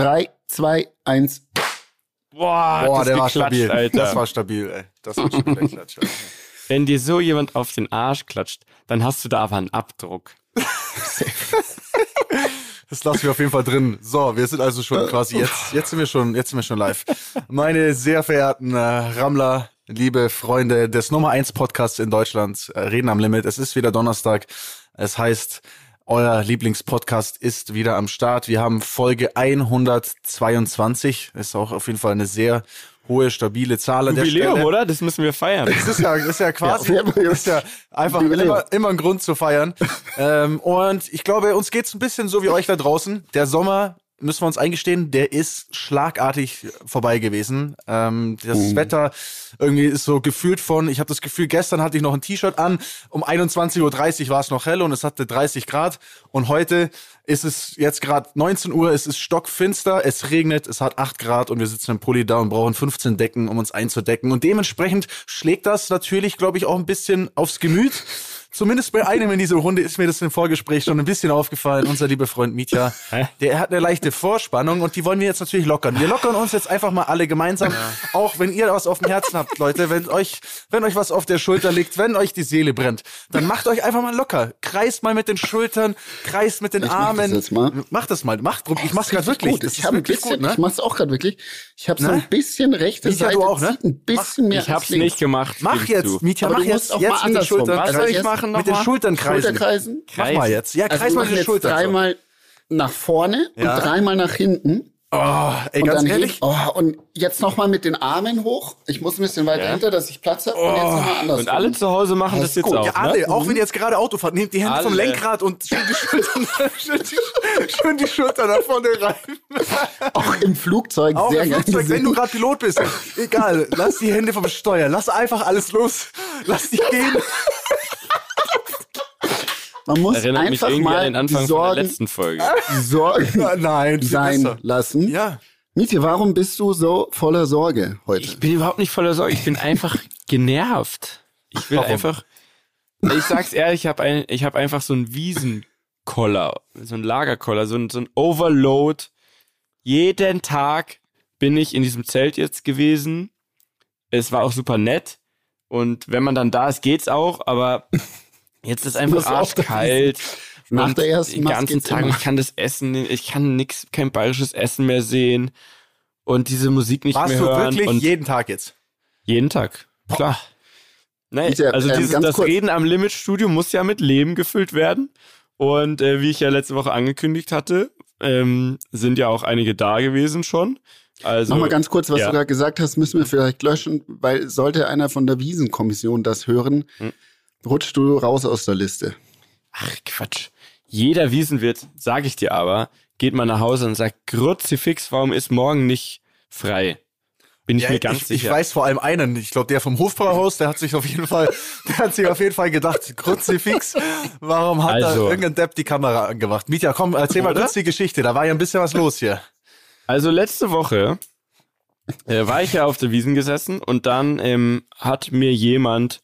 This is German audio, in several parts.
Drei, zwei, eins. Boah, Boah, das der war stabil. Alter. Das war stabil, ey. Das war schon wieder Klatsch. Alter. Wenn dir so jemand auf den Arsch klatscht, dann hast du da aber einen Abdruck. Das lassen wir auf jeden Fall drin. So, wir sind also schon quasi jetzt, jetzt sind wir schon, jetzt sind wir schon live. Meine sehr verehrten äh, Rammler, liebe Freunde des Nummer 1 Podcasts in Deutschland, äh, Reden am Limit. Es ist wieder Donnerstag. Es heißt, euer Lieblingspodcast ist wieder am Start. Wir haben Folge 122. Ist auch auf jeden Fall eine sehr hohe, stabile Zahl an der Jubiläum, Stelle. oder? Das müssen wir feiern. Das ist ja, das ist ja quasi, Ja, ist ja einfach immer, immer ein Grund zu feiern. ähm, und ich glaube, uns geht's ein bisschen so wie euch da draußen. Der Sommer, müssen wir uns eingestehen, der ist schlagartig vorbei gewesen. Ähm, das Wetter irgendwie ist so gefühlt von, ich habe das Gefühl, gestern hatte ich noch ein T-Shirt an, um 21.30 Uhr war es noch hell und es hatte 30 Grad. Und heute ist es jetzt gerade 19 Uhr, es ist stockfinster, es regnet, es hat 8 Grad und wir sitzen im Pulli da und brauchen 15 Decken, um uns einzudecken. Und dementsprechend schlägt das natürlich, glaube ich, auch ein bisschen aufs Gemüt. Zumindest bei einem in dieser Runde ist mir das im Vorgespräch schon ein bisschen aufgefallen. Unser lieber Freund Mitya, der hat eine leichte Vorspannung und die wollen wir jetzt natürlich lockern. Wir lockern uns jetzt einfach mal alle gemeinsam. Auch wenn ihr was auf dem Herzen habt, Leute, wenn euch, wenn euch was auf der Schulter liegt, wenn euch die Seele brennt, dann macht euch einfach mal locker. Kreist mal mit den Schultern, kreist mit den Ich mach das Armen. jetzt mal. Mach das mal, mach Druck. Ich mach's gerade wirklich. Gut. Das Ich habe ein bisschen, gut, ne? ich mach's auch gerade wirklich. Ich habe so Ne? ein bisschen rechte Mietja, Seite, du auch, ne? ein bisschen mehr Ich hab's nicht gemacht. Mach jetzt. Mietja, mach jetzt, jetzt mal mit den. Schultern. Was Also soll ich erst machen Mit den nochmal? Schultern kreisen. Schulterkreisen. Mach mal jetzt. Ja, Also kreis wir mal jetzt Schultern. dreimal nach vorne Ja. und dreimal nach hinten. Oh, ey, Und ganz dann ehrlich. hebt, oh, und jetzt noch mal mit den Armen hoch. Ich muss ein bisschen weiter Ja. hinter, dass ich Platz habe. und jetzt noch mal andersrum. Und alle zu Hause machen Das das, ist jetzt gut. auch. Ja, alle, ne? auch wenn ihr jetzt gerade Auto fahrt, nehmt die Hände vom Alle. Lenkrad und schön die Schultern, schön die, schön die Schultern nach vorne rein. Auch im Flugzeug Auch sehr im Flugzeug, wenn du gerade Pilot bist. Egal, lass die Hände vom Steuer, lass einfach alles los. Lass dich gehen. Man muss Erinnert mich einfach irgendwie mal an den Anfang die von der Sorgen, letzten Folge. Sorgen Nein, sein besser. lassen. Ja. Mietje, warum bist du so voller Sorge heute? Ich bin überhaupt nicht voller Sorge. Ich bin einfach genervt. Ich will Warum? einfach. Ich sag's ehrlich, ich habe ein, ich hab einfach so einen Wiesenkoller, so einen Lagerkoller, so ein, so ein Overload. Jeden Tag bin ich in diesem Zelt jetzt gewesen. Es war auch super nett. Und wenn man dann da ist, geht's auch, aber jetzt ist einfach arschkalt. Nach Und der ersten den Nacht ganzen geht's Tag, immer. ich kann das Essen, ich kann nix, kein bayerisches Essen mehr sehen und diese Musik nicht Warst mehr du hören. wirklich und jeden Tag jetzt? jeden Tag, klar. Nee, Mietja, also ähm, dieses, das kurz. Reden am Limit Studio muss ja mit Leben gefüllt werden. Und äh, wie ich ja letzte Woche angekündigt hatte, ähm, sind ja auch einige da gewesen schon. Also, Noch mal ganz kurz, was ja. du gerade gesagt hast, müssen wir vielleicht löschen, weil sollte einer von der Wiesenkommission das hören, Hm. Rutschst du raus aus der Liste. Ach Quatsch. Jeder Wiesenwirt, sag ich dir aber, geht mal nach Hause und sagt, Kruzifix, warum ist morgen nicht frei? Bin ich mir ganz ich, sicher. ich weiß vor allem einen. Ich glaube, der vom Hofbrauhaus, der hat sich auf jeden Fall, der hat sich auf jeden Fall gedacht, Kruzifix, warum hat Also. da irgendein Depp die Kamera angemacht? Mietja, komm, erzähl mal kurz die Geschichte. Da war ja ein bisschen was los hier. Also letzte Woche äh, war ich ja auf der Wiesen gesessen und dann ähm, hat mir jemand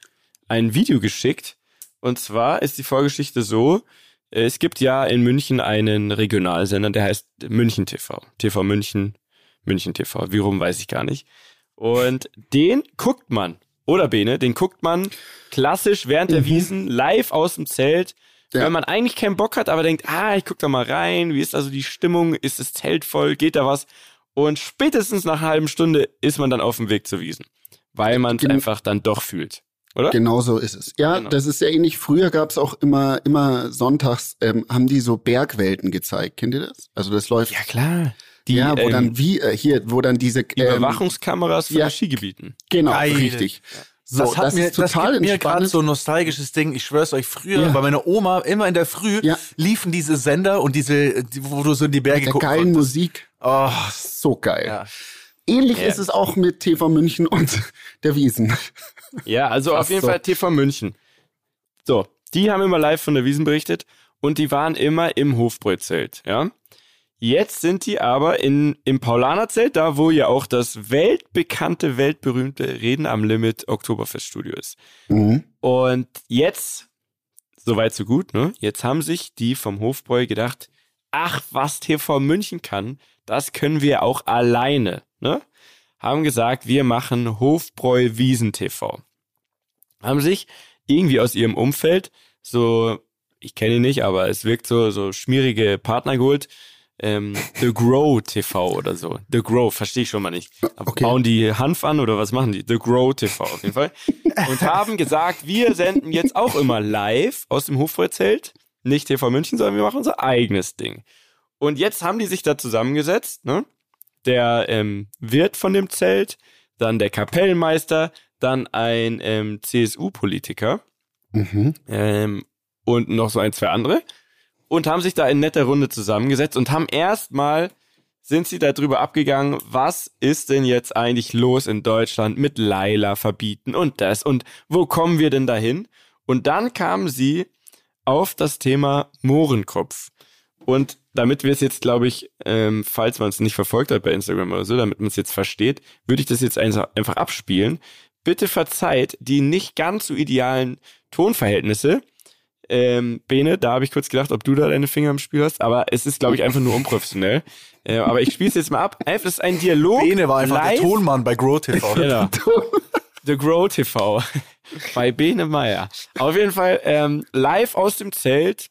ein Video geschickt. Und zwar ist die Vorgeschichte so, es gibt ja in München einen Regionalsender, der heißt München TV. TV München, München TV. Wie rum weiß ich gar nicht. Und den guckt man, oder Bene, den guckt man klassisch während der Wiesen live aus dem Zelt. Ja. Wenn man eigentlich keinen Bock hat, aber denkt, ah, ich guck da mal rein, wie ist also die Stimmung, ist das Zelt voll, geht da was? Und spätestens nach einer halben Stunde ist man dann auf dem Weg zur Wiesen, weil man es einfach dann doch fühlt, oder? Genau so ist es. Ja, Genau. das ist sehr ähnlich. Früher gab es auch immer, immer sonntags, ähm, haben die so Bergwelten gezeigt. Kennt ihr das? Also das läuft. Ja klar. Die, ja, wo ähm, dann wie, äh, hier, wo dann diese die ähm, Überwachungskameras von ja. Skigebieten. Genau, Geil. richtig. So, das hat mir, ist das total gibt mir gerade so ein nostalgisches Ding. Ich schwör's euch, früher Ja. bei meiner Oma, immer in der Früh, Ja. liefen diese Sender und diese, die, wo du so in die Berge der gucken geilen konntest. Musik. Oh, So geil. ja. Ähnlich Ja. ist es auch mit TV München und der Wiesen. Ja, also auf Fast jeden so. Fall TV München. So, die haben immer live von der Wiesen berichtet und die waren immer im Hofbräuzelt, ja. Jetzt sind die aber in, im Paulanerzelt, da wo ja auch das weltbekannte, weltberühmte Reden am Limit Oktoberfeststudio ist. Mhm. Und jetzt, soweit so gut, ne? Jetzt haben sich die vom Hofbräu gedacht, ach, was TV München kann, das können wir auch alleine, ne? Haben gesagt, wir machen Hofbräu Wiesen TV. Haben sich irgendwie aus ihrem Umfeld so, ich kenne ihn nicht, aber es wirkt so, so schmierige Partner geholt. Ähm, The Grow TV oder so. The Grow, verstehe ich schon mal nicht. Okay. Bauen die Hanf an oder was machen die? The Grow TV auf jeden Fall. Und haben gesagt, wir senden jetzt auch immer live aus dem Hofbräuzelt. Nicht TV München, sondern wir machen unser eigenes Ding. Und jetzt haben die sich da zusammengesetzt, ne? Der ähm, Wirt von dem Zelt, dann der Kapellmeister, dann ein ähm, CSU-Politiker Mhm. ähm, und noch so ein, zwei andere und haben sich da in netter Runde zusammengesetzt und haben erstmal sind sie darüber abgegangen, was ist denn jetzt eigentlich los in Deutschland mit Laila verbieten und das und wo kommen wir denn dahin? Und dann kamen sie auf das Thema Mohrenkopf. Und damit wir es jetzt, glaube ich, ähm, falls man es nicht verfolgt hat bei Instagram oder so, damit man es jetzt versteht, würde ich das jetzt einfach abspielen. Bitte verzeiht die nicht ganz so idealen Tonverhältnisse. Ähm, Bene, da habe ich kurz gedacht, ob du da deine Finger im Spiel hast, aber es ist, glaube ich, einfach nur unprofessionell. Äh, aber ich spiele es jetzt mal ab. Einfach, das ist ein Dialog. Bene war einfach live. der Tonmann bei Grow TV. Genau. The Grow TV bei Bene Meyer. Auf jeden Fall ähm, live aus dem Zelt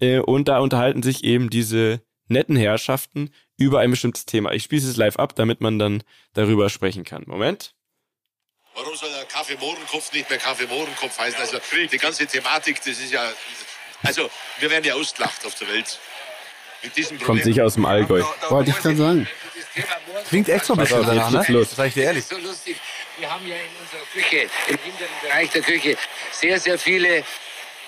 und da unterhalten sich eben diese netten Herrschaften über ein bestimmtes Thema. Ich spiele es live ab, damit man dann darüber sprechen kann. Moment. Warum soll der Kaffee Mohrenkopf nicht mehr Kaffee Mohrenkopf heißen? Also die ganze Thematik, das ist ja. Also wir werden ja ausgelacht auf der Welt. Mit diesem Problem. Kommt sicher aus dem Allgäu. Wollte ich gerade sagen. Klingt echt so ein bisschen danach, ne? los. Sag ich dir ehrlich. so lustig. Wir haben ja in unserer Küche, im hinteren Bereich der Küche, sehr, sehr viele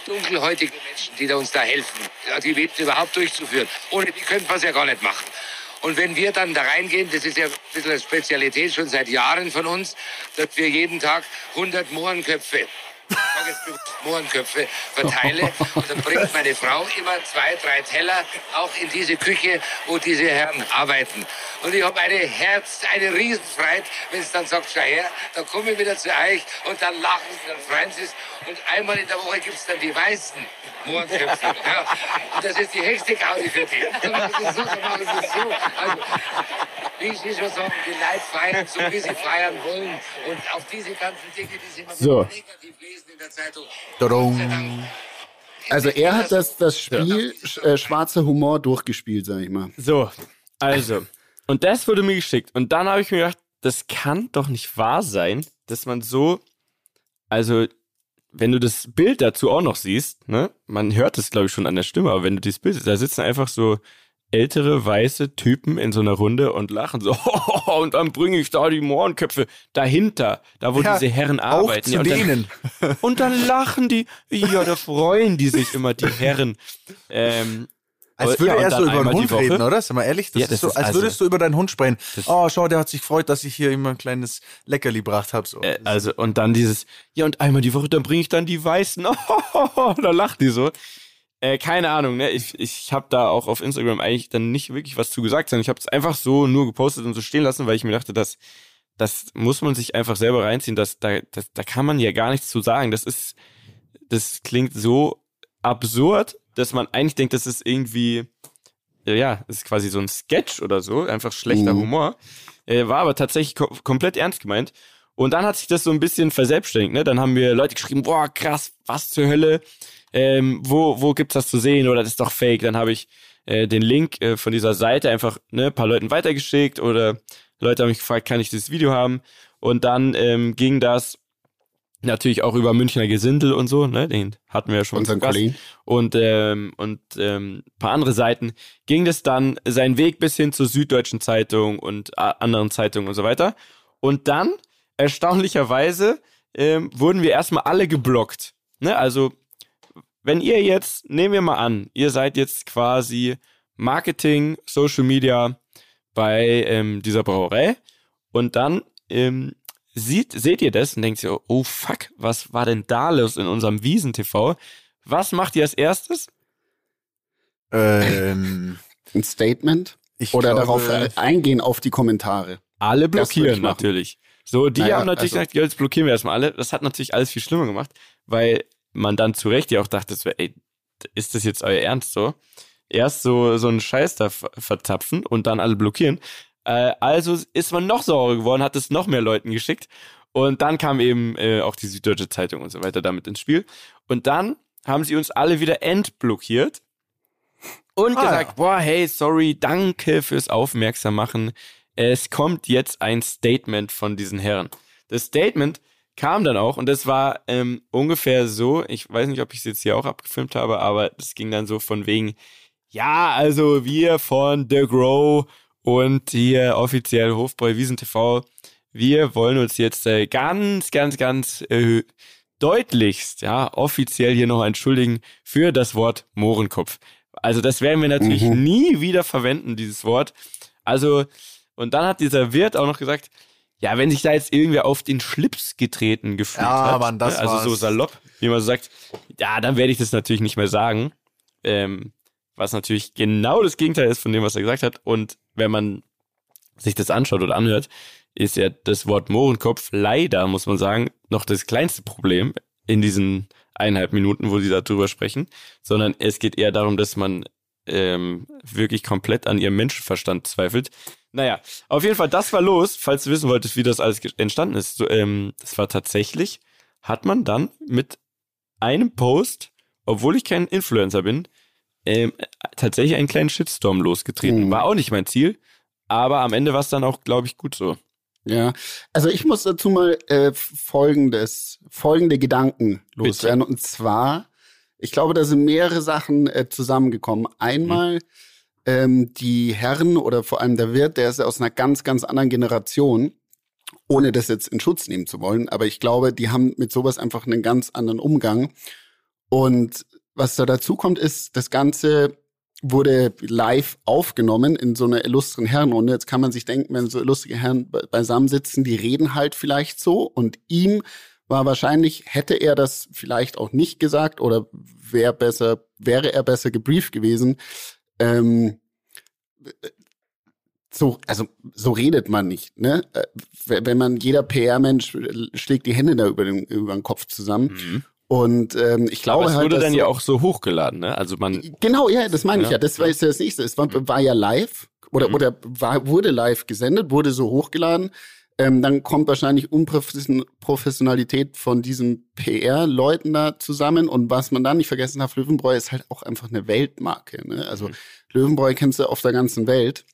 dunkelhäutige Menschen, die uns da helfen, die Webs überhaupt durchzuführen. Ohne die könnten wir es ja gar nicht machen. Und wenn wir dann da reingehen, das ist ja ein bisschen eine Spezialität schon seit Jahren von uns, dass wir jeden Tag 100 Mohrenköpfe Mohrenköpfe verteile. Und dann bringt meine Frau immer zwei, drei Teller auch in diese Küche, wo diese Herren arbeiten. Und ich habe eine Herz, eine Riesenfreude, wenn es dann sagt, schau her, dann komme ich wieder zu euch und dann lachen sie, dann freuen sie es. Und einmal in der Woche gibt es dann die weißen Mohrenköpfe. Ja. Und das ist die höchste Gaudi für die. Dann machen sie so, dann machen sie so. Also, wie ich schon sagen, die feiern so, wie sie feiern wollen. Und auf diese ganzen Dinge, die sie immer So. negativ lesen in der Zeitung. Tadam. Also er hat das, das Spiel äh, schwarzer Humor durchgespielt, sag ich mal. So, also. Und das wurde mir geschickt. Und dann habe ich mir gedacht, das kann doch nicht wahr sein, dass man so, also, wenn du das Bild dazu auch noch siehst, ne, man hört es, glaube ich, schon an der Stimme, aber wenn du dieses Bild siehst, da sitzen einfach so ältere weiße Typen in so einer Runde und lachen so, und dann bringe ich da die Mohrenköpfe dahinter, da wo Ja, diese Herren Auch arbeiten. Ja, und dann- und dann lachen die, ja, da freuen die sich immer, die Herren. Ähm, Als würde ja, er so über den Hund reden, oder? Sag mal ehrlich, das Ja, ist das so, ist als also- würdest du über deinen Hund sprechen. Oh, schau, der hat sich gefreut, dass ich hier immer ein kleines Leckerli gebracht habe. So. Äh, also, und dann dieses, ja, und einmal die Woche, dann bringe ich dann die Weißen. da lacht die so. Äh, keine Ahnung, ne? Ich, ich habe da auch auf Instagram eigentlich dann nicht wirklich was zu gesagt, sondern ich habe es einfach so nur gepostet und so stehen lassen, weil ich mir dachte, das, das muss man sich einfach selber reinziehen. Das, da, das, da kann man ja gar nichts zu sagen. Das ist, das klingt so absurd, dass man eigentlich denkt, das ist irgendwie, ja, das ist quasi so ein Sketch oder so, einfach schlechter Mhm. Humor. Äh, war aber tatsächlich ko komplett ernst gemeint. Und dann hat sich das so ein bisschen verselbstständigt, ne? Dann haben wir Leute geschrieben, boah, krass, was zur Hölle, ähm, wo, wo gibt's das zu sehen oder das ist doch fake. Dann habe ich äh, den Link äh, von dieser Seite einfach ne, ein paar Leuten weitergeschickt oder Leute haben mich gefragt, kann ich dieses Video haben? Und dann ähm, ging das natürlich auch über Münchner Gesindel und so, ne? Den hatten wir ja schon Unseren. Kollegen. Und, ähm, und ähm, paar andere Seiten ging das dann seinen Weg bis hin zur Süddeutschen Zeitung und äh, anderen Zeitungen und so weiter. Und dann, erstaunlicherweise, ähm, wurden wir erstmal alle geblockt. Ne? Also, wenn ihr jetzt, nehmen wir mal an, ihr seid jetzt quasi Marketing, Social Media bei ähm, dieser Brauerei und dann ähm, sieht, seht ihr das und denkt ihr, oh fuck, was war denn da los in unserem Wiesen-TV? Was macht ihr als erstes? Ähm, Ein Statement ich oder glaube, darauf äh, eingehen auf die Kommentare. Alle blockieren natürlich. So, die Naja, haben natürlich also- gesagt, ja, jetzt blockieren wir erstmal alle. Das hat natürlich alles viel schlimmer gemacht, weil man dann zu Recht ja auch dachte, ey, ist das jetzt euer Ernst so? erst so, so einen Scheiß da ver- verzapfen und dann alle blockieren. Äh, also ist man noch saurer geworden, hat es noch mehr Leuten geschickt. Und dann kam eben äh, auch die Süddeutsche Zeitung und so weiter damit ins Spiel. Und dann haben sie uns alle wieder entblockiert und Ah, gesagt, ja. boah, hey, sorry, danke fürs Aufmerksam machen. Es kommt jetzt ein Statement von diesen Herren. Das Statement kam dann auch und das war ähm, ungefähr so, ich weiß nicht, ob ich es jetzt hier auch abgefilmt habe, aber das ging dann so von wegen, ja, also wir von The Grow und hier offiziell Hofbräu Wiesen TV, wir wollen uns jetzt äh, ganz, ganz, ganz äh, deutlichst, ja, offiziell hier noch entschuldigen für das Wort Mohrenkopf. Also das werden wir natürlich Mhm. nie wieder verwenden, dieses Wort. Also, und dann hat dieser Wirt auch noch gesagt, ja, wenn sich da jetzt irgendwer auf den Schlips getreten gefühlt Ja, hat, Mann, das ne, also so war's. salopp, wie man so sagt, ja, dann werde ich das natürlich nicht mehr sagen. Ähm, was natürlich genau das Gegenteil ist von dem, was er gesagt hat. Und wenn man sich das anschaut oder anhört, ist ja das Wort Mohrenkopf leider, muss man sagen, noch das kleinste Problem in diesen eineinhalb Minuten, wo sie darüber sprechen, sondern es geht eher darum, dass man ähm, wirklich komplett an ihrem Menschenverstand zweifelt. Naja, auf jeden Fall, das war los, falls du wissen wolltest, wie das alles entstanden ist. So, ähm, das war tatsächlich, hat man dann mit einem Post, obwohl ich kein Influencer bin, ähm, tatsächlich einen kleinen Shitstorm losgetreten. Mhm. War auch nicht mein Ziel, aber am Ende war es dann auch, glaube ich, gut so. Ja, also ich muss dazu mal äh, folgendes, folgende Gedanken loswerden. Und zwar, ich glaube, da sind mehrere Sachen äh, zusammengekommen. Einmal ähm, die Herren oder vor allem der Wirt, der ist ja aus einer ganz, ganz anderen Generation, ohne das jetzt in Schutz nehmen zu wollen. Aber ich glaube, die haben mit sowas einfach einen ganz anderen Umgang. Und was da dazu kommt, ist, das Ganze wurde live aufgenommen in so einer illustren Herrenrunde. Jetzt kann man sich denken, wenn so illustre Herren be- beisammen sitzen, die reden halt vielleicht so und ihm war wahrscheinlich, hätte er das vielleicht auch nicht gesagt oder wäre besser, wäre er besser gebrieft gewesen. Ähm, so, also so redet man nicht, ne? Äh, Wenn man jeder PR-Mensch äh, schlägt die Hände da über den, über den Kopf zusammen. Und ähm, ich glaube Aber es halt, wurde dann ja auch so hochgeladen, ne? Also man, Genau, ja, das meine ich Ja, ja. Das war jetzt das nächste. Es war, war ja live oder, oder war, wurde live gesendet, wurde so hochgeladen. Ähm, dann kommt wahrscheinlich Unprofessionalität von diesen PR-Leuten da zusammen. Und was man dann nicht vergessen darf, Löwenbräu ist halt auch einfach eine Weltmarke. Ne? Also Löwenbräu kennst du auf der ganzen Welt.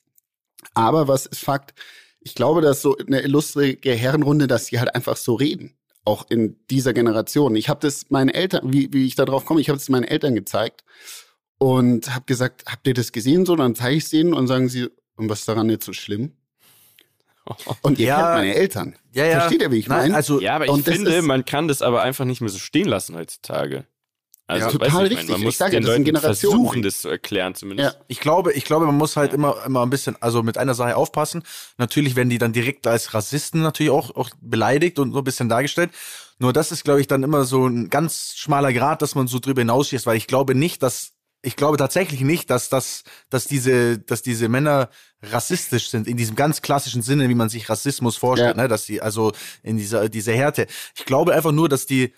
Aber was ist Fakt? Ich glaube, dass so eine illustre Herrenrunde, dass die halt einfach so reden. Auch in dieser Generation. Ich habe das meinen Eltern, wie, wie ich da drauf komme, ich habe das meinen Eltern gezeigt und habe gesagt, habt ihr das gesehen? So, dann zeige ich es denen und sagen sie, und was ist daran jetzt so schlimm? Und ihr Ja. kennt meine Eltern. Ja, ja. Versteht ihr, wie ich Nein, meine? Also, ja, aber ich finde, ist- man kann das aber einfach nicht mehr so stehen lassen heutzutage. Also, Ja, total ich meine, richtig. Man Ich muss sage ja, den das sind Leuten Generationen. versuchen, das zu erklären zumindest. Ja. ich glaube, ich glaube, man muss halt immer, immer ein bisschen, also mit einer Sache aufpassen. Natürlich werden die dann direkt als Rassisten natürlich auch, auch beleidigt und so ein bisschen dargestellt. Nur das ist, glaube ich, dann immer so ein ganz schmaler Grad, dass man so drüber hinausschießt, weil ich glaube nicht, dass ich glaube tatsächlich nicht, dass das, dass diese, dass diese Männer rassistisch sind in diesem ganz klassischen Sinne, wie man sich Rassismus vorstellt, Ja. ne, dass die also in dieser dieser Härte. Ich glaube einfach nur, dass die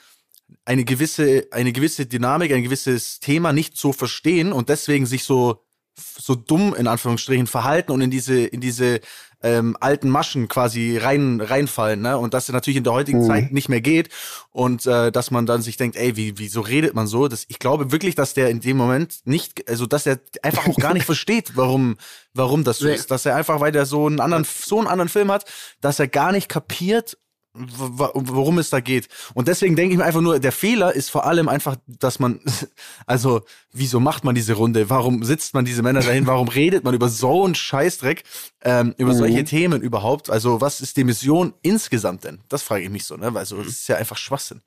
eine gewisse eine gewisse Dynamik, ein gewisses Thema nicht so verstehen und deswegen sich so so dumm in Anführungsstrichen verhalten und in diese in diese ähm, alten Maschen quasi rein reinfallen, ne? Und dass das natürlich in der heutigen Mhm. Zeit nicht mehr geht und äh, dass man dann sich denkt, ey, wie wieso redet man so? Das, ich glaube wirklich, dass der in dem Moment nicht, also dass er einfach auch gar nicht versteht, warum warum das so Nee. ist, dass er einfach, weil der so einen anderen so einen anderen Film hat, dass er gar nicht kapiert, worum es da geht. Und deswegen denke ich mir einfach nur, der Fehler ist vor allem einfach, dass man, also, wieso macht man diese Runde? Warum sitzt man diese Männer dahin? Warum redet man über so einen Scheißdreck, ähm, über Mhm. solche Themen überhaupt? Also, was ist die Mission insgesamt denn? Das frage ich mich so, ne? Weil so, das ist ja einfach Schwachsinn.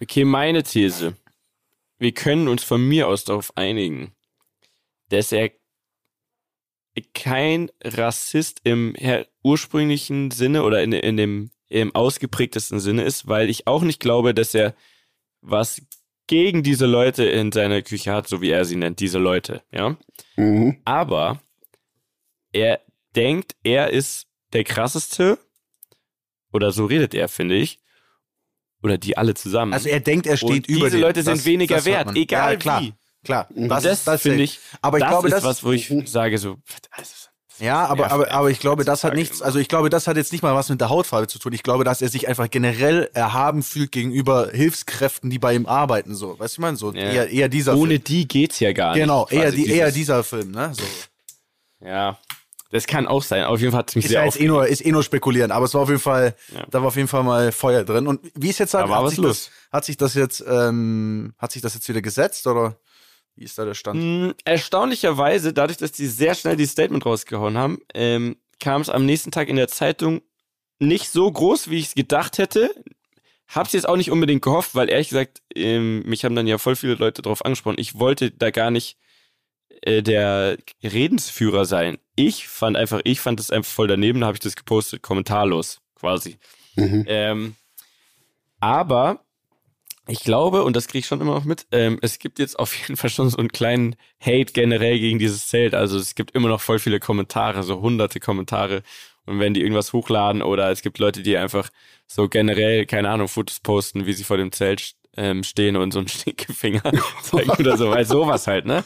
Okay, meine These. Wir können uns von mir aus darauf einigen, dass er kein Rassist im ursprünglichen Sinne oder in, in dem im ausgeprägtesten Sinne ist, weil ich auch nicht glaube, dass er was gegen diese Leute in seiner Küche hat, so wie er sie nennt, diese Leute, ja. Mhm. Aber er denkt, er ist der krasseste oder so redet er, finde ich. Oder die alle zusammen. Also, er denkt, er steht und über diese den. Leute sind Das- weniger das wert, egal ja, klar. wie. Klar, Das, ist- finde ich, Aber ich das glaube, ist das was, wo ich sage so, also, Ja, aber, aber, aber ich glaube, das hat nichts, also ich glaube, das hat jetzt nicht mal was mit der Hautfarbe zu tun. Ich glaube, dass er sich einfach generell erhaben fühlt gegenüber Hilfskräften, die bei ihm arbeiten, so. Weißt du, ich meine, so Ja. eher, eher dieser ohne Film. die geht's ja gar nicht. Genau, eher, die, eher dieser Film, ne? So. Ja, das kann auch sein. Auf jeden Fall hat es mich Ist sehr ja jetzt eh nur, ist eh nur spekulieren, aber es war auf jeden Fall, Ja. da war auf jeden Fall mal Feuer drin. Und wie ist jetzt sagt, hat was sich los. das, hat sich das jetzt, ähm, hat sich das jetzt wieder gesetzt oder wie ist da der Stand? Mm, Erstaunlicherweise, dadurch, dass die sehr schnell dieses Statement rausgehauen haben, ähm, kam es am nächsten Tag in der Zeitung nicht so groß, wie ich es gedacht hätte. Hab's jetzt auch nicht unbedingt gehofft, weil ehrlich gesagt, ähm, mich haben dann ja voll viele Leute drauf angesprochen. Ich wollte da gar nicht äh, der Redensführer sein. Ich fand einfach, ich fand das einfach voll daneben, da habe ich das gepostet, kommentarlos quasi. Mhm. Ähm, aber ich glaube, und das kriege ich schon immer noch mit, ähm, es gibt jetzt auf jeden Fall schon so einen kleinen Hate generell gegen dieses Zelt. Also es gibt immer noch voll viele Kommentare, so hunderte Kommentare. Und wenn die irgendwas hochladen oder es gibt Leute, die einfach so generell, keine Ahnung, Fotos posten, wie sie vor dem Zelt ähm, stehen und so einen Stinkefinger zeigen oder so, weil sowas halt, ne?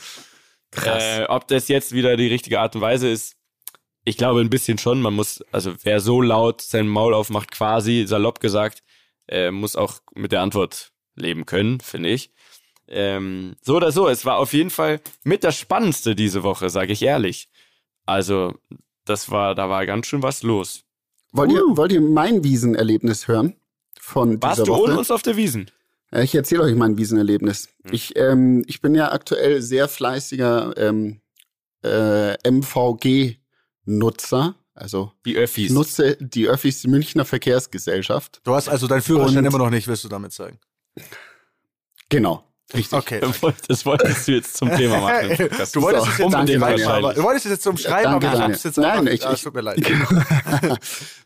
Krass. Äh, ob das jetzt wieder die richtige Art und Weise ist, ich glaube ein bisschen schon. Man muss, also wer so laut sein Maul aufmacht, quasi salopp gesagt, äh, muss auch mit der Antwort leben können, finde ich. Ähm, so oder so, es war auf jeden Fall mit das Spannendste diese Woche, sage ich ehrlich. Also, das war, da war ganz schön was los. Wollt, ihr, wollt ihr mein Wiesenerlebnis hören? Von dieser Warst du Woche? ohne uns auf der Wiesen? Äh, Ich erzähle euch mein Wiesenerlebnis. Hm. Ich, ähm, ich bin ja aktuell sehr fleißiger ähm, äh, MVG-Nutzer. Also Die ich Öffis. nutze die Öffis die Münchner Verkehrsgesellschaft. Du hast also deinen Führerschein Und- immer noch nicht, willst du damit sagen? Genau. Richtig. Okay. Das wolltest du jetzt zum Thema machen. Du wolltest es jetzt Unbedingt danke, Daniel. wahrscheinlich. aber, du wolltest es jetzt zum Schreiben, danke, aber ich Daniel. hab's jetzt Nein, einfach, ich- ah, es ich- tut mir leid.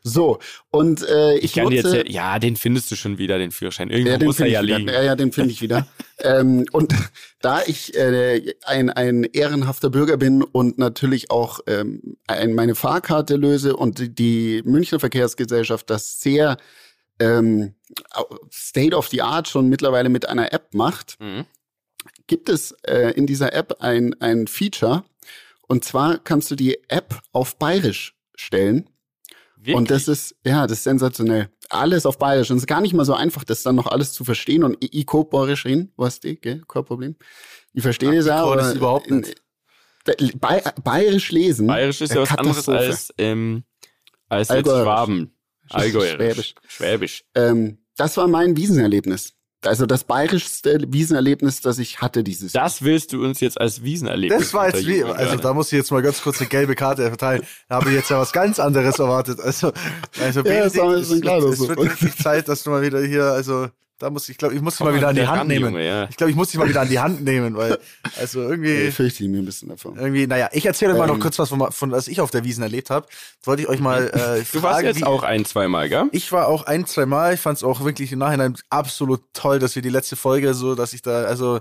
so, und äh, ich, Ich kann nutze, jetzt, ja, den findest du schon wieder, den Führerschein. Irgendwo Ja, den muss er finde ja ich wieder. liegen. Ja, ja, den finde ich wieder. ähm, und da ich äh, ein, ein ehrenhafter Bürger bin und natürlich auch ähm, ein, meine Fahrkarte löse und die, die Münchner Verkehrsgesellschaft das sehr ähm, State of the Art schon mittlerweile mit einer App macht, Mhm. gibt es äh, in dieser App ein, ein Feature. Und zwar kannst du die App auf Bayerisch stellen. Und das ist, ja, das ist sensationell. Alles auf Bayerisch. Und es ist gar nicht mal so einfach, das dann noch alles zu verstehen. Und ich, ich Bayerisch reden, was die, gell? Kein Problem. Ich verstehe das ich auch. kann das aber überhaupt nicht. Ba- Bay Bayerisch lesen. Bayerisch ist ja äh, was anderes als, ähm, als Allgäuerisch. Schwaben. Allgäuerisch. Schwäbisch. Schwäbisch. Ähm, das war mein Wiesenerlebnis. Also das bayerischste Wiesenerlebnis, das ich hatte dieses Jahr. Das willst du uns jetzt als Wiesenerlebnis Das war jetzt wie, also da muss ich jetzt mal ganz kurz eine gelbe Karte verteilen. Da habe ich jetzt ja was ganz anderes erwartet. Also, also Ja, das war mir es, schon klar, es so- wird wirklich Zeit, dass du mal wieder hier, also da muss ich glaube, ich muss dich mal wieder an die Hand nehmen. Junge, ja. Ich glaube, ich muss dich mal wieder an die Hand nehmen, weil also irgendwie Ich fürchte ich mir ein bisschen davon. irgendwie, naja, ich erzähle mal noch Ähm. kurz was von, von was ich auf der Wiesen erlebt habe. Wollte ich euch mal äh, Du warst jetzt wie, auch ein, zweimal, gell? ich war auch ein, zwei Mal. Ich fand es auch wirklich im Nachhinein absolut toll, dass wir die letzte Folge so, dass ich da, also,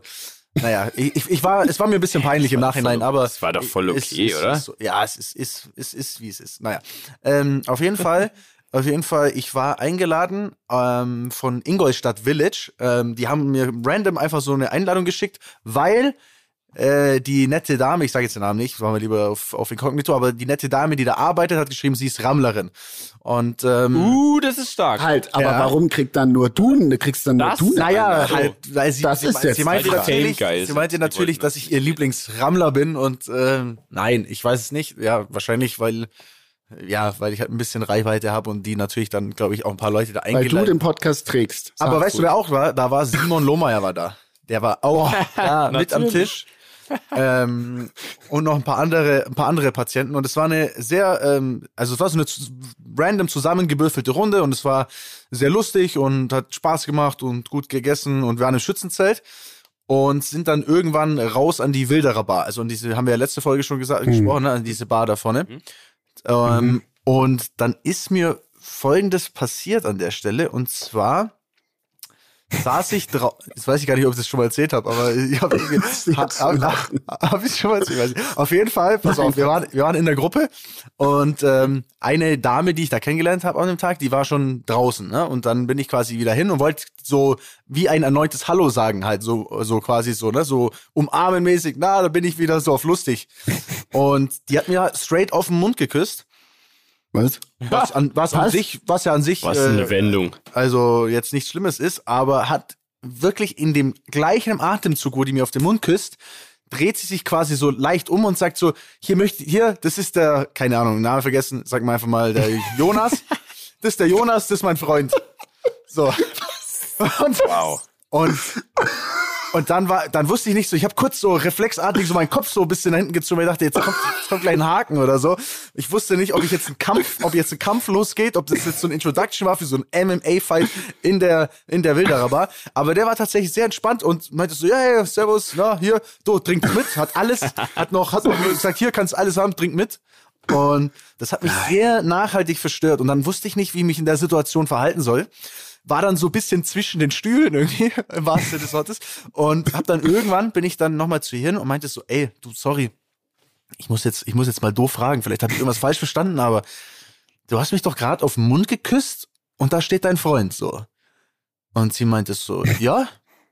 naja, ich, ich- war, es war mir ein bisschen peinlich im Nachhinein, voll- aber. es war doch voll okay, es, oder? Ist so, ja, es ist, ist, es ist, wie es ist. Naja. Ähm, auf jeden Fall, auf jeden Fall, ich war eingeladen ähm, von Ingolstadt Village. Ähm, die haben mir random einfach so eine Einladung geschickt, weil äh, die nette Dame, ich sage jetzt den Namen nicht, machen wir lieber auf, auf Inkognito, aber die nette Dame, die da arbeitet, hat geschrieben, sie ist Rammlerin. Und ähm, Uh, das ist stark. Halt, aber Ja. warum kriegt dann nur du, du kriegst dann nur Das- du eine Naja, Einladung? halt, weil sie, Das sie, ist jetzt sie meinte die Frage. natürlich, geil sie sind. meinte Die natürlich, wollten dass ich ihr Lieblingsrammler bin und ähm, nein, ich weiß es nicht. Ja, wahrscheinlich, weil ja, weil ich halt ein bisschen Reichweite habe und die natürlich dann, glaube ich, auch ein paar Leute da Weil du den Podcast trägst. Aber weißt du, wer auch war? Da war Simon Lohmeier war da. Der war auch da mit am. Tisch. ähm, und noch ein paar andere, ein paar andere Patienten. Und es war eine sehr, ähm, also es war so eine random zusammengewürfelte Runde und es war sehr lustig und hat Spaß gemacht und gut gegessen und wir waren im Schützenzelt und sind dann irgendwann raus an die Wilderer Bar. Also an diese, haben wir ja letzte Folge schon gesagt, gesprochen, ne? an diese Bar da vorne. Ähm, Und dann ist mir Folgendes passiert an der Stelle. Und zwar saß ich drauf. Jetzt weiß ich gar nicht, ob ich das schon mal erzählt habe, aber ich habe hab, hab, hab ich schon mal erzählt. Auf jeden Fall, pass auf, wir waren, wir waren in der Gruppe und ähm, eine Dame, die ich da kennengelernt habe an dem Tag, die war schon draußen. Ne? Und dann bin ich quasi wieder hin und wollte so wie ein erneutes Hallo sagen, halt so, so quasi so, ne, so umarmenmäßig. Na, da bin ich wieder so auf lustig. Und die hat mir straight auf den Mund geküsst. Was? Was, an, was, an sich, was ja an sich, Was eine äh, Wendung. also jetzt nichts Schlimmes ist, aber hat wirklich in dem gleichen Atemzug, wo die mir auf den Mund küsst, dreht sie sich quasi so leicht um und sagt so, hier möchte, hier, das ist der, keine Ahnung, Name vergessen, sag mal einfach mal, der Jonas. Das ist der Jonas, das ist mein Freund. So. Und, Wow. und, und dann war, dann wusste ich nicht so, ich habe kurz so reflexartig so meinen Kopf so ein bisschen nach hinten gezogen, weil ich dachte, jetzt kommt, jetzt kommt gleich ein Haken oder so. Ich wusste nicht, ob ich jetzt einen Kampf, ob jetzt ein Kampf losgeht, ob das jetzt so ein Introduction war für so ein MMA-Fight in der, in der Wilderer Bar. Aber der war tatsächlich sehr entspannt und meinte so, ja, ja, servus, na, hier, du, trink mit, hat alles, hat noch, hat noch gesagt, hier kannst alles haben, trink mit. Und das hat mich sehr nachhaltig verstört. Und dann wusste ich nicht, wie ich mich in der Situation verhalten soll war dann so ein bisschen zwischen den Stühlen irgendwie, im wahrsten Sinne des Wortes. Und hab dann irgendwann, bin ich dann nochmal zu ihr hin und meinte so, ey, du, sorry, ich muss jetzt, ich muss jetzt mal doof fragen, vielleicht habe ich irgendwas falsch verstanden, aber du hast mich doch gerade auf den Mund geküsst und da steht dein Freund so. Und sie meinte so, ja?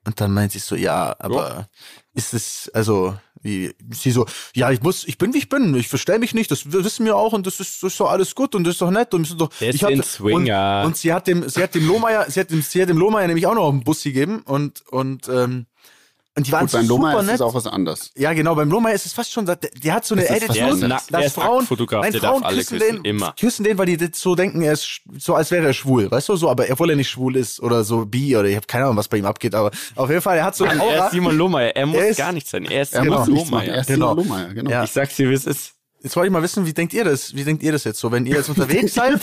Und dann meinte ich so, ja, aber ist es, also, sie so, ja, ich muss, ich bin wie ich bin, ich verstell mich nicht, das wissen wir auch und das ist, das ist doch alles gut und das ist doch nett und doch, ich hatte- Swinger. Und, und sie hat dem, sie hat dem Lohmeier, sie hat dem, sie hat dem Lohmeier nämlich auch noch einen Bus gegeben und, und, ähm, und die waren Gut, beim super Loma ist nett. es auch was anderes. Ja, genau, beim Lohmeier ist es fast schon, der, hat so eine ist ist, Attitude, nackt, dass ist Frauen, nein, der Frauen darf alle küssen küssen, den, immer. küssen den, weil die so denken, er ist so, als wäre er schwul, weißt du, so, aber obwohl er nicht schwul ist oder so bi oder ich habe keine Ahnung, was bei ihm abgeht, aber auf jeden Fall, er hat so eine Er Aura. ist Simon Lohmeier. Er muss Er ist- gar nichts sein. Er ist Er Simon machen. Lohmeier. Er ist Genau. genau. Lohmeier, genau. Ja. Ich sag's dir, wie es ist. Jetzt wollte ich mal wissen, wie denkt ihr das? Wie denkt ihr das jetzt so, wenn ihr jetzt unterwegs seid?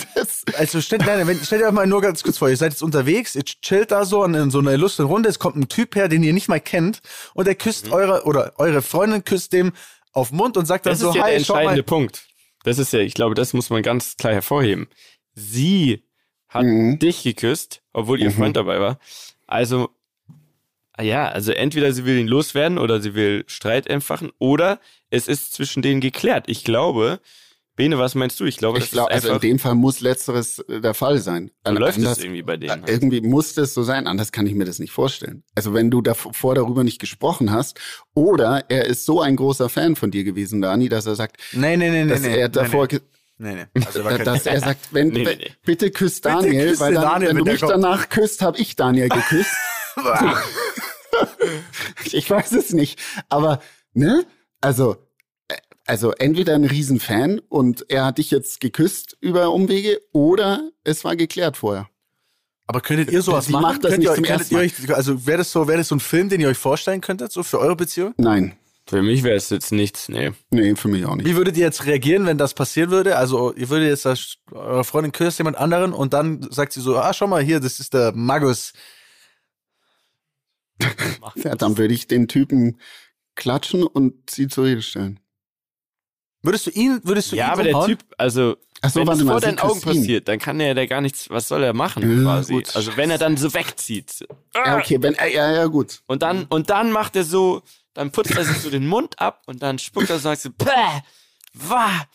Also stellt, nein, wenn, stellt euch mal nur ganz kurz vor, ihr seid jetzt unterwegs, ihr chillt da so in, so einer lustigen Runde, es kommt ein Typ her, den ihr nicht mal kennt und der küsst Mhm. eure, oder eure Freundin küsst dem auf den Mund und sagt dann Das so, ist ja hi, der schau mal. entscheidende Punkt. Das ist ja, ich glaube, das muss man ganz klar hervorheben. Sie hat Mhm. dich geküsst, obwohl ihr Freund dabei war. Also, ja, also entweder sie will ihn loswerden oder sie will Streit entfachen oder es ist zwischen denen geklärt. Ich glaube, Bene, was meinst du? Ich glaube, Ich glaube, ist also in dem Fall muss letzteres äh, der Fall sein. so läuft es Anders- irgendwie bei denen. halt. Irgendwie muss das so sein, anders kann ich mir das nicht vorstellen. Also wenn du davor darüber nicht gesprochen hast oder er ist so ein großer Fan von dir gewesen, Dani, dass er sagt, Nee, nee, nee, nee, dass nee, er davor, nee, ge- nee, nee. nee. Also, dass er sagt, wenn, Nee, nee, nee. bitte küsst Daniel, küss weil den dann, Daniel, wenn du mich danach küsst, habe ich Daniel geküsst. ich weiß es nicht, aber ne? Also äh, also entweder ein Riesenfan und er hat dich jetzt geküsst über Umwege oder es war geklärt vorher. Aber könntet ihr sowas Sie machen? macht das Könnt nicht ihr, zum ersten euch, also wäre das so, wäre das so ein Film, den ihr euch vorstellen könntet, so für eure Beziehung? Nein, Für mich wäre es jetzt nichts, nee. nee, für mich auch nicht. Wie würdet ihr jetzt reagieren, wenn das passieren würde? Also, ihr würdet jetzt, das, eure Freundin küsst jemand anderen und dann sagt sie so, ah, schau mal hier, das ist der Magus. Ja, dann würde ich den Typen klatschen und sie zur Rede stellen. Würdest du ihn, würdest du Ja, ihn aber der umhauen? Typ, also, so, wenn es vor deinen Augen passiert, dann kann er da gar nichts, was soll er machen Ja, quasi? gut. Also wenn er dann so wegzieht. Ja, okay, wenn, äh, ja, ja, gut. Und dann, und dann macht er so, dann putzt er sich so den Mund ab und dann spuckt er so und sagt so, Bäh, wah.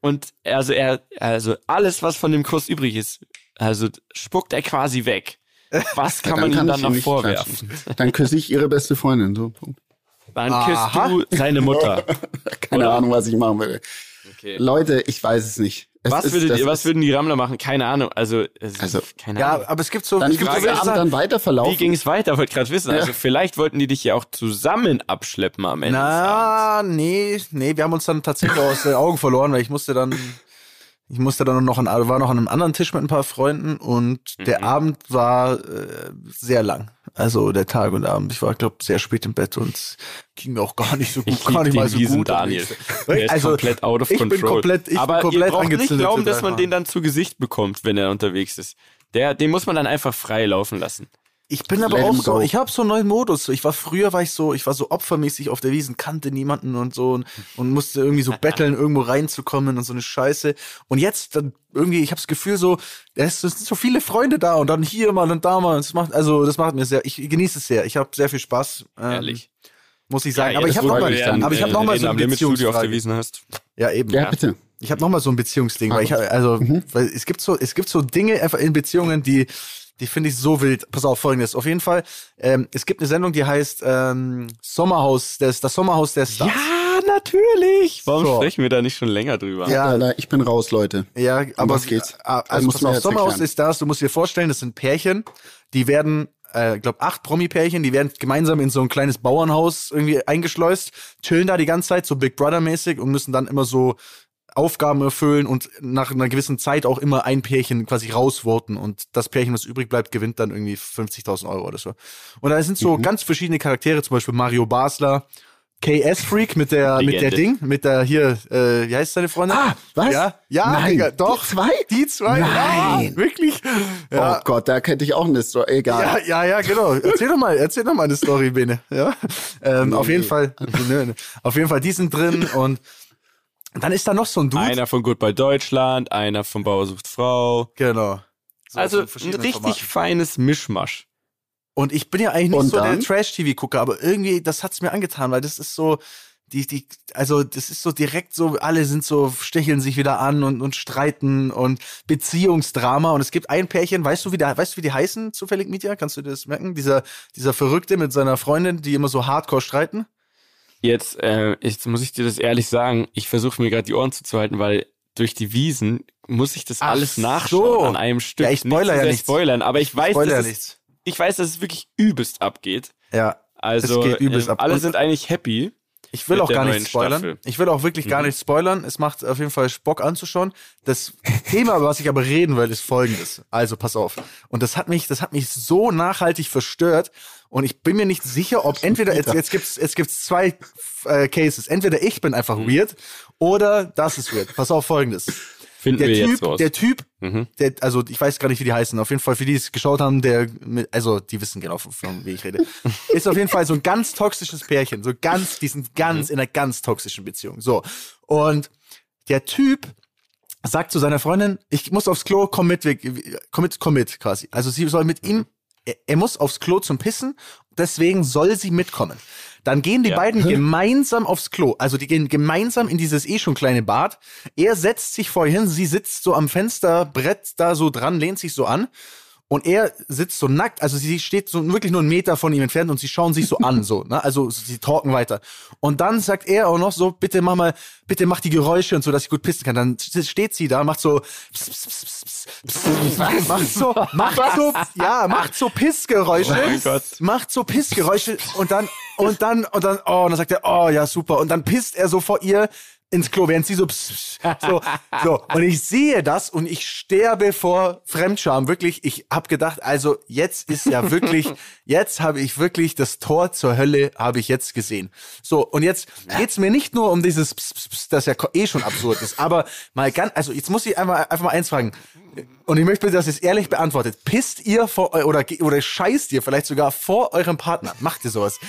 Und also er, also alles, was von dem Kuss übrig ist, also spuckt er quasi weg. Was kann Ja, man ihm dann noch vorwerfen? klatschen. Dann küsse ich ihre beste Freundin. So. Dann Aha. küsst du seine Mutter. Keine Oder? Ahnung, was ich machen würde. Okay. Leute, ich weiß es nicht. Es Was, ist- würdet ihr, was würden die Rammler machen? Keine Ahnung. Also, Also, keine Ahnung. Ja, aber es gibt so, Dann es gibt Sachen- Abend dann weiter verlaufen. Wie ging es weiter? Wollte gerade wissen. Also Ja. vielleicht wollten die dich ja auch zusammen abschleppen am Ende. Na, nee, nee, wir haben uns dann tatsächlich aus den Augen verloren, weil ich musste dann, ich musste dann noch an, war noch an einem anderen Tisch mit ein paar Freunden und der Mhm. Abend war äh, sehr lang. Also der Tag und Abend. Ich war, glaube sehr spät im Bett und ging mir auch gar nicht so gut. Ich gar nicht mal so gut. Daniel. Der ist Also, komplett out of ich bin control. komplett- ich Aber bin komplett ihr braucht nicht glauben, dass man den dann zu Gesicht bekommt, wenn er unterwegs ist. Der, den muss man dann einfach frei laufen lassen. Ich bin aber auch so, go. ich habe so einen neuen Modus. Ich war früher, war ich so, ich war so opfermäßig auf der Wiesen, kannte niemanden und so und, und musste irgendwie so betteln, irgendwo reinzukommen und so eine Scheiße. Und jetzt dann irgendwie, ich habe das Gefühl so, es sind so viele Freunde da und dann hier mal und da mal. Und das macht, also das macht mir sehr, ich genieße es sehr. Ich habe sehr viel Spaß. Ähm, Ehrlich. Muss ich sagen. Ja, aber ich habe noch mal, ein, aber ich habe äh, noch mal so Reden ein am Limitstudio auf der. Wiesen hast. Ja, eben. Ja, bitte. Ich habe noch mal so ein Beziehungsding, weil ich also weil es gibt so es gibt so Dinge einfach in Beziehungen, die die finde ich so wild. Pass auf, folgendes. Auf jeden Fall, ähm, es gibt eine Sendung, die heißt ähm, Sommerhaus, des, das Sommerhaus der Stars. Ja, natürlich. Warum So. sprechen wir da nicht schon länger drüber? Ja. Alter, ich bin raus, Leute. Ja, aber was geht's? Das Also musst pass auf, Sommerhaus erklären. der Stars, du musst dir vorstellen, das sind Pärchen, die werden, äh, glaube acht Promi-Pärchen, die werden gemeinsam in so ein kleines Bauernhaus irgendwie eingeschleust, chillen da die ganze Zeit, so Big Brother-mäßig und müssen dann immer so Aufgaben erfüllen und nach einer gewissen Zeit auch immer ein Pärchen quasi rausvoten und das Pärchen, das übrig bleibt, gewinnt dann irgendwie 50.000 Euro oder so. Und da sind so Mhm. ganz verschiedene Charaktere, zum Beispiel Mario Basler, KS Freak mit der mit der. Ding, mit der hier, äh, wie heißt seine Freundin? Ah, was? Ja, ja, Nein, Digga, doch. die zwei? Die zwei, Nein. ja, wirklich. Ja, Oh Gott, da hätte ich auch eine Story. Egal. ja, ja, ja, genau. Erzähl doch mal, erzähl doch mal eine Story, Bene. Ja, ähm, auf jeden Fall, nö, nö. auf jeden Fall, die sind drin und dann ist da noch so ein Dude. Einer von Goodbye Deutschland, einer von Bauer sucht Frau. Genau. So also ein richtig Formaten. feines Mischmasch. Und ich bin ja eigentlich nicht Und so der dann? Trash-TV-Gucker, aber irgendwie, das hat's mir angetan, weil das ist so, die, die, also das ist so direkt so, alle sind so, stecheln sich wieder an und, und streiten und Beziehungsdrama. Und es gibt ein Pärchen, weißt du, wie der, weißt du, wie die heißen, zufällig Mietja? Kannst du dir das merken? Dieser, dieser Verrückte mit seiner Freundin, die immer so hardcore streiten? Jetzt, äh, jetzt muss ich dir das ehrlich sagen, ich versuche mir gerade die Ohren zuzuhalten, weil durch die Wiesen muss ich das Ach alles so. nachschauen an einem Stück. Ja, ich spoiler Nicht ja nichts. spoilern, aber ich weiß, Spoiler dass ja es, nichts. ich weiß, dass es wirklich übelst abgeht. Ja. Also Es geht übelst ähm, ab. alle sind eigentlich happy. Ich will auch gar nicht spoilern. Staffel. Ich will auch wirklich gar Mhm. nicht spoilern. Es macht auf jeden Fall Bock anzuschauen. Das Thema, über was ich aber reden will, ist folgendes. Also pass auf. Und das hat mich, das hat mich so nachhaltig verstört. Und ich bin mir nicht sicher, ob entweder jetzt, jetzt gibt's jetzt gibt's zwei äh, Cases. Entweder ich bin einfach Mhm. weird oder das ist weird. Pass auf folgendes. Finden Der wir Typ, jetzt raus. der Typ, Mhm. der, also ich weiß gar nicht, wie die heißen. Auf jeden Fall, für die es geschaut haben, der, also die wissen genau, von, wie ich rede. Ist auf jeden Fall so ein ganz toxisches Pärchen. So ganz, die sind ganz in einer ganz toxischen Beziehung. So. Und der Typ sagt zu seiner Freundin, ich muss aufs Klo, komm mit, komm mit, komm mit, quasi. Also sie soll mit ihm, er, muss aufs Klo zum Pissen, deswegen soll sie mitkommen. Dann gehen die Ja. beiden gemeinsam aufs Klo. Also die gehen gemeinsam in dieses eh schon kleine Bad. Er setzt sich vor ihr hin, sie sitzt so am Fensterbrett da so dran, lehnt sich so an. Und er sitzt so nackt, also sie steht so wirklich nur einen Meter von ihm entfernt und sie schauen sich so an, so, ne? Also sie talken weiter. Und dann sagt er auch noch so, bitte mach mal, bitte mach die Geräusche und so, dass ich gut pissen kann. Dann steht sie da, macht so, pss, pss, pss, macht so, macht so, ja, macht so Pissgeräusche, Oh macht so Pissgeräusche und dann, und dann, und dann, oh, und dann sagt er, oh, ja, super. Und dann pisst er so vor ihr ins Klo, während sie so, pss, pss, so, so. Und ich sehe das und ich sterbe vor Fremdscham. Wirklich, ich hab gedacht, also jetzt ist ja wirklich, jetzt habe ich wirklich das Tor zur Hölle habe ich jetzt gesehen. So, und jetzt geht's mir nicht nur um dieses, pss, pss, pss, das ja eh schon absurd ist, aber mal ganz, also jetzt muss ich einmal, einfach mal eins fragen. Und ich möchte dass ihr es ehrlich beantwortet. Pisst ihr vor, oder, oder scheißt ihr vielleicht sogar vor eurem Partner? Macht ihr sowas?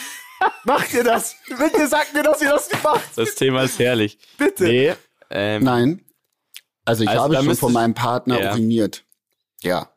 Macht ihr das? Bitte sagt mir, dass ihr das nicht macht. Das Thema ist herrlich. Bitte. Nee, ähm, Nein. Also ich Also habe schon von meinem Partner Ja. uriniert. Ja.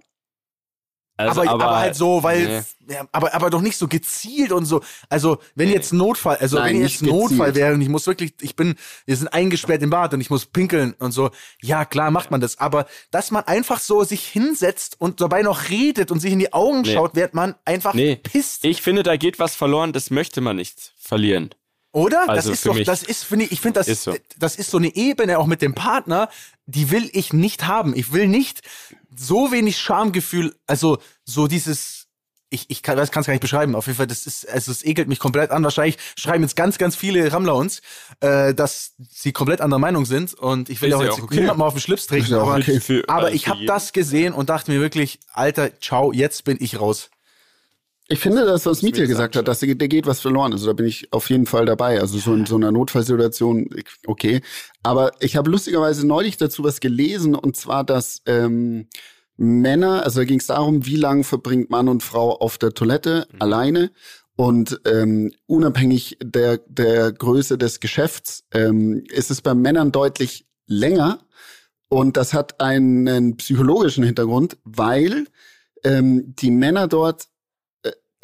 Also, aber, aber, halt so, weil, nee. ja, aber, aber doch nicht so gezielt und so. Also, wenn jetzt Notfall, also Nein, wenn jetzt Notfall gezielt. wäre und ich muss wirklich, ich bin, wir sind eingesperrt im Bad und ich muss pinkeln und so, ja, klar macht man das. Aber, dass man einfach so sich hinsetzt und dabei noch redet und sich in die Augen Nee. schaut, während man einfach Nee, pisst. ich finde, da geht was verloren, das möchte man nicht verlieren. Oder? Also das ist doch, das ist, finde ich, ich finde, das Ist so. das ist so eine Ebene auch mit dem Partner, die will ich nicht haben. Ich will nicht so wenig Schamgefühl, also so dieses, ich, ich kann es gar nicht beschreiben. Auf jeden Fall, das ist, also es ekelt mich komplett an. Wahrscheinlich schreiben jetzt ganz, ganz viele Rammler uns, äh, dass sie komplett anderer Meinung sind. Und ich will Ist auch ja jetzt okay. niemandem auf den Schlips treten. Aber okay. Aber ich habe das gesehen und dachte mir wirklich, Alter, ciao, jetzt bin ich raus. Ich finde, das, was Mietje gesagt hat, dass der geht was verloren. Also da bin ich auf jeden Fall dabei. Also so in so einer Notfallsituation, okay. Aber ich habe lustigerweise neulich dazu was gelesen und zwar, dass ähm, Männer, also da ging es darum, wie lange verbringt Mann und Frau auf der Toilette Mhm. alleine und ähm, unabhängig der, der Größe des Geschäfts ähm, ist es bei Männern deutlich länger und das hat einen psychologischen Hintergrund, weil ähm, die Männer dort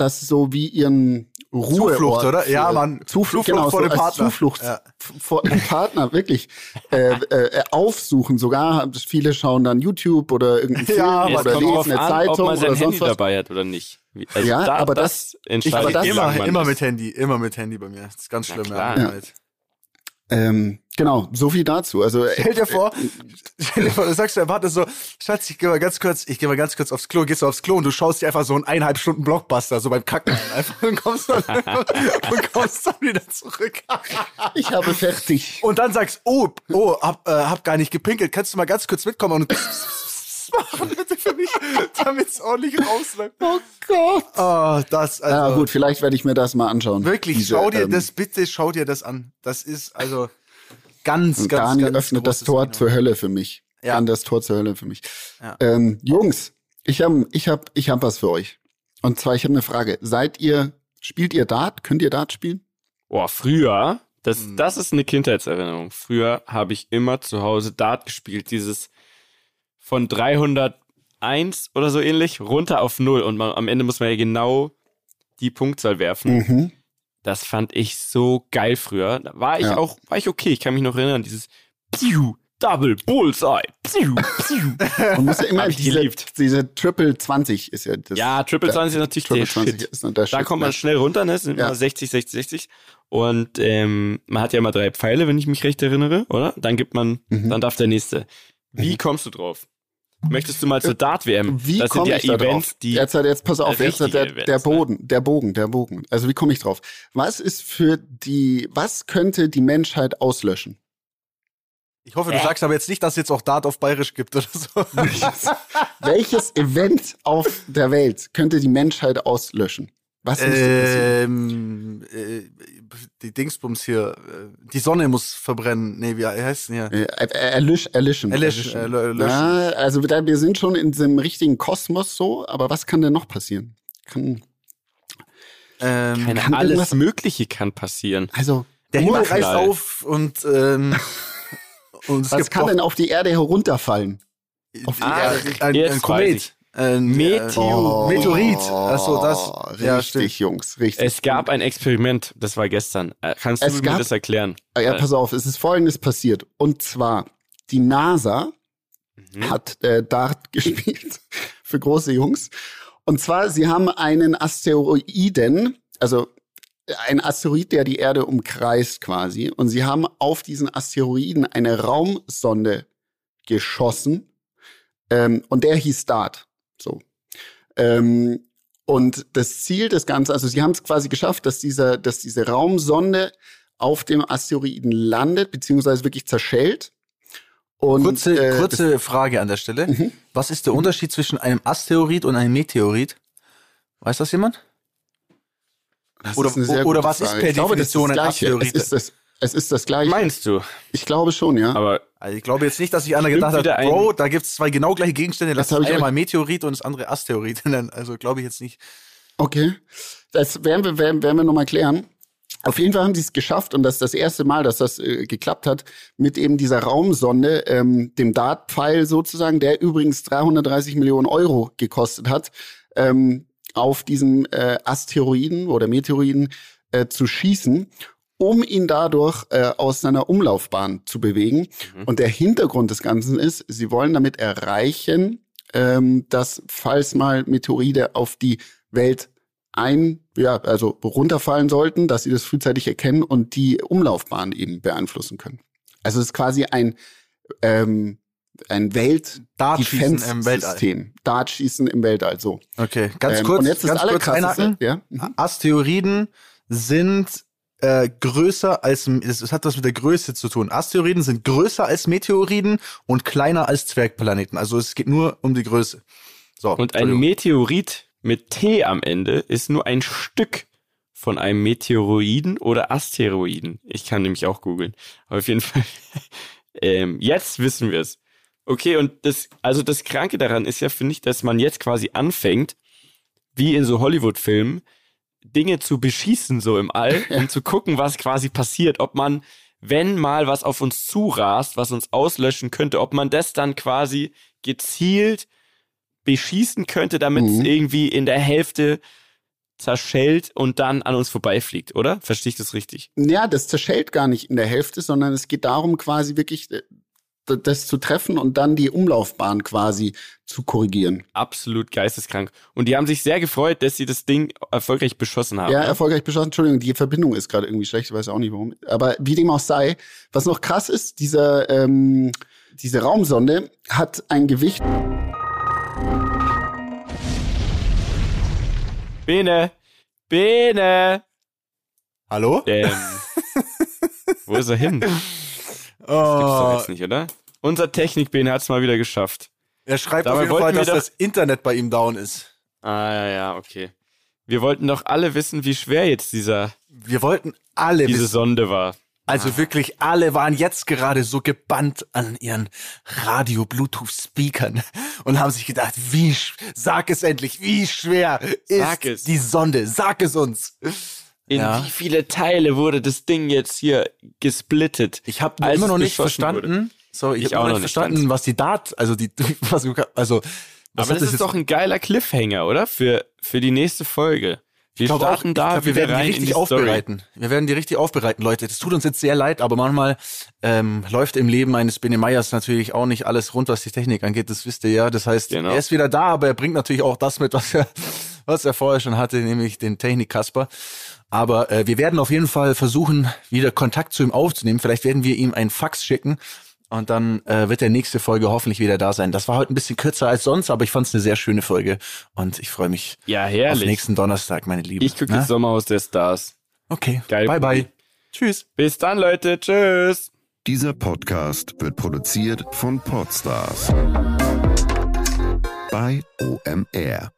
das so wie ihren Ruheort Zuflucht, oder? Ja, Mann. Zuflucht, Zuflucht genau, vor so dem Partner. Zuflucht Ja. vor dem Partner, wirklich äh, äh, aufsuchen. Sogar viele schauen dann YouTube oder irgendeinen Film Ja, oder lesen eine an, Zeitung ob man sein oder Handy sonst was. dabei hat oder nicht. Also Ja, da, aber das, das- entscheidet, Aber das immer, man immer mit Handy, immer mit Handy bei mir. Das ist ganz Na schlimm. Ja. Ähm, genau, so viel dazu. Also äh, Stell dir vor, stell dir vor, du sagst du, warte so, Schatz, ich geh mal ganz kurz, ich geh mal ganz kurz aufs Klo, gehst du aufs Klo und du schaust dir einfach so einen eineinhalb Stunden Blockbuster, so beim Kacken an, einfach und kommst dann, und kommst dann wieder zurück. ich habe fertig. Und dann sagst, oh, oh, hab, äh, hab gar nicht gepinkelt, kannst du mal ganz kurz mitkommen und machen bitte für mich, damit es ordentlich rausläuft. Oh Gott. Oh, das, also, Ja gut, vielleicht werde ich mir das mal anschauen. wirklich, Diese, schau dir ähm, das, bitte schau dir das an. Das ist also ganz, ganz, Daniel ganz öffnet das Tor Kino. zur Hölle für mich. Ja. Kann das Tor zur Hölle für mich. Ja. Ähm, Jungs, ich habe ich hab, ich hab was für euch. Und zwar, ich habe eine Frage. Seid ihr, spielt ihr Dart? Könnt ihr Dart spielen? Boah, früher, das, Hm. das ist eine Kindheitserinnerung. Früher habe ich immer zu Hause Dart gespielt, dieses von 301 oder so ähnlich runter auf null und man, am Ende muss man ja genau die Punktzahl werfen. Mhm. Das fand ich so geil früher. Da war ich Ja. auch, war ich okay. Ich kann mich noch erinnern, dieses Piu, Double, Bullseye, Piu, Piu. Man muss ja immer diese, geliebt. diese Triple 20 ist ja das. Ja, Triple 20 ist natürlich Triple der 20 Shit. ist der Da Shit, kommt man ne? schnell runter, ne? Es sind Ja. immer 60, 60, 60. Und ähm, man hat ja immer drei Pfeile, wenn ich mich recht erinnere, oder? Dann gibt man, Mhm. dann darf der nächste. Wie kommst du drauf? Möchtest du mal zur Dart-WM? Wie komme ich da Events, drauf? die. jetzt, hat- jetzt pass auf, jetzt hat der, der ne? Boden, der Bogen, der Bogen. Also wie komme ich drauf? Was ist für die, was könnte die Menschheit auslöschen? Ich hoffe, du sagst aber jetzt nicht, dass es jetzt auch Dart auf Bayerisch gibt oder so. Welches Event auf der Welt könnte die Menschheit auslöschen? Was ähm, äh, die Dingsbums hier, äh, die Sonne muss verbrennen. Nee, wie heißt denn hier? Äh, er- erlischen. Erlöschen, äh, lö- löschen. Ja, also wir sind schon in diesem richtigen Kosmos so, aber was kann denn noch passieren? Kann, Ähm, kann alles irgendwas- Mögliche kann passieren. also, der Himmel reißt auf und, ähm, und es was gibt kann denn auf die Erde herunterfallen? Auf die Ah, Erde. ein, ein weiß Komet. Ein, Meteor. Äh, Meteorit. Achso, das. Oh, ja, richtig, stimmt. Jungs, richtig. Es gab ein Experiment, das war gestern. Äh, Kannst Es du mir gab- das erklären? Ah, Ja, Äh, pass auf, es ist Folgendes passiert. Und zwar, die NASA Mhm. hat äh, Dart gespielt für große Jungs. Und zwar, sie haben einen Asteroiden, also ein Asteroid, der die Erde umkreist quasi. Und sie haben auf diesen Asteroiden eine Raumsonde geschossen. Ähm, und der hieß Dart. So. Ähm, und das Ziel des Ganzen, also sie haben es quasi geschafft, dass, dieser, dass diese Raumsonde auf dem Asteroiden landet, beziehungsweise wirklich zerschellt. Und, Kurze, äh, kurze Frage an der Stelle. Mhm. Was ist der Unterschied zwischen einem Asteroid und einem Meteorit? Weiß das jemand? Das Oder- ist oder was ist Frage. per ich glaube, das ist Definition das ein. Asteroid? Es ist das, es ist das Gleiche. Meinst du? Ich glaube schon, ja. Aber Also ich glaube jetzt nicht, dass sich einer gedacht hat, Bro, da gibt's zwei genau gleiche Gegenstände, lass Das hab das ich eine euch- mal Meteorit und das andere Asteroid nennen. Also glaube ich jetzt nicht. Okay. Das werden wir, werden, werden wir nochmal klären. Auf jeden Fall haben sie es geschafft und das ist das erste Mal, dass das äh, geklappt hat, mit eben dieser Raumsonde, ähm, dem Dartpfeil sozusagen, der übrigens 330 Millionen Euro gekostet hat, ähm, auf diesen äh, Asteroiden oder Meteoroiden äh, zu schießen, um ihn dadurch äh, aus seiner Umlaufbahn zu bewegen. Und der Hintergrund des Ganzen ist, sie wollen damit erreichen, ähm, dass falls mal Meteorite auf die Welt ein, ja, also runterfallen sollten, dass sie das frühzeitig erkennen und die Umlaufbahn eben beeinflussen können. Also es ist quasi ein, ähm, ein Dartschießen im Weltall. Welt-Defense-System. Dartschießen im Weltall, so. Okay, ganz Ähm, kurz, und jetzt das ganz kurz einhaken. ja? Mhm. Asteroiden sind äh, größer als, es hat was mit der Größe zu tun. Asteroiden sind größer als Meteoriden und kleiner als Zwergplaneten. Also es geht nur um die Größe. So, Und ein. Meteorit mit T am Ende ist nur ein Stück von einem Meteoroiden oder Asteroiden. Ich kann nämlich auch googeln. Aber auf jeden Fall, ähm, jetzt wissen wir es. Okay, und das, also das Kranke daran ist ja, finde ich, dass man jetzt quasi anfängt, wie in so Hollywood-Filmen, Dinge zu beschießen, so im All, um zu gucken, was quasi passiert, ob man, wenn mal was auf uns zurast, was uns auslöschen könnte, ob man das dann quasi gezielt beschießen könnte, damit es Mhm. irgendwie in der Hälfte zerschellt und dann an uns vorbeifliegt, oder? Verstehe ich das richtig? Ja, das zerschellt gar nicht in der Hälfte, sondern es geht darum, quasi wirklich äh, das zu treffen und dann die Umlaufbahn quasi zu korrigieren. Absolut geisteskrank. Und die haben sich sehr gefreut, dass sie das Ding erfolgreich beschossen haben. Ja, ne? erfolgreich beschossen. Entschuldigung, die Verbindung ist gerade irgendwie schlecht, ich weiß auch nicht warum. Aber wie dem auch sei, was noch krass ist, dieser, ähm, diese Raumsonde hat ein Gewicht. Bene! Bene! Hallo? Ähm, wo ist er hin? Das gibt's doch Oh, jetzt nicht, oder? Unser Technik-Bene hat's mal wieder geschafft. er schreibt Dabei auf jeden Fall, dass doch- das Internet bei ihm down ist. Ah, ja, ja, okay. Wir wollten doch alle wissen, wie schwer jetzt dieser, Wir wollten alle diese wissen. Sonde war. Also wirklich alle waren jetzt gerade so gebannt an ihren Radio-Bluetooth-Speakern und haben sich gedacht, wie, sag es endlich, wie schwer ist es. die Sonde? Sag es uns. In Ja. wie viele Teile wurde das Ding jetzt hier gesplittet? Ich habe immer noch nicht verstanden. So, ich, Ich habe auch noch nicht verstanden, was die Dat, also die, was, also was Aber das ist doch ein geiler Cliffhanger, oder? Für, für die nächste Folge. Wir Ich glaube auch, starten ich da glaub, wir werden die richtig die aufbereiten. Wir werden die richtig aufbereiten, Leute. Das tut uns jetzt sehr leid, aber manchmal ähm, läuft im Leben eines Bene Meyers natürlich auch nicht alles rund, was die Technik angeht. Das wisst ihr ja. Das heißt, Genau. er ist wieder da, aber er bringt natürlich auch das mit, was er, was er vorher schon hatte, nämlich den Technik-Kasper. Aber äh, wir werden auf jeden Fall versuchen, wieder Kontakt zu ihm aufzunehmen. Vielleicht werden wir ihm einen Fax schicken. Und dann äh, wird der nächste Folge hoffentlich wieder da sein. Das war heute ein bisschen kürzer als sonst, aber ich fand es eine sehr schöne Folge. Und ich freue mich Ja, auf herrlich. nächsten Donnerstag, meine Lieben. Ich gucke Na? jetzt Sommerhaus der Stars. Okay. Geil, bye bye. Pudi. Tschüss. Bis dann, Leute. Tschüss. Dieser Podcast wird produziert von Podstars bei OMR.